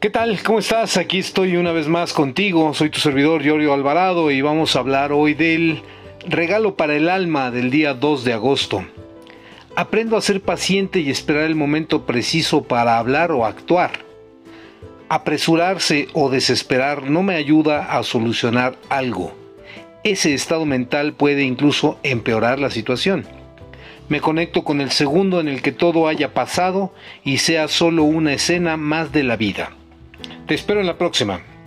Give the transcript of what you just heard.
¿Qué tal? ¿Cómo estás? Aquí estoy una vez más contigo. Soy tu servidor Giorgio Alvarado y vamos a hablar hoy del regalo para el alma del día 2 de agosto. Aprendo a ser paciente y esperar el momento preciso para hablar o actuar. Apresurarse o desesperar no me ayuda a solucionar algo. Ese estado mental puede incluso empeorar la situación. Me conecto con el segundo en el que todo haya pasado y sea solo una escena más de la vida. Te espero en la próxima.